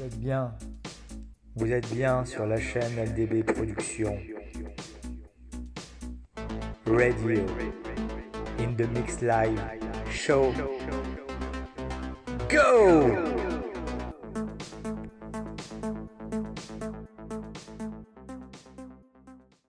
Vous êtes bien. Vous êtes bien sur la chaîne LDB Productions. Radio. In the Mix Live Show. Go!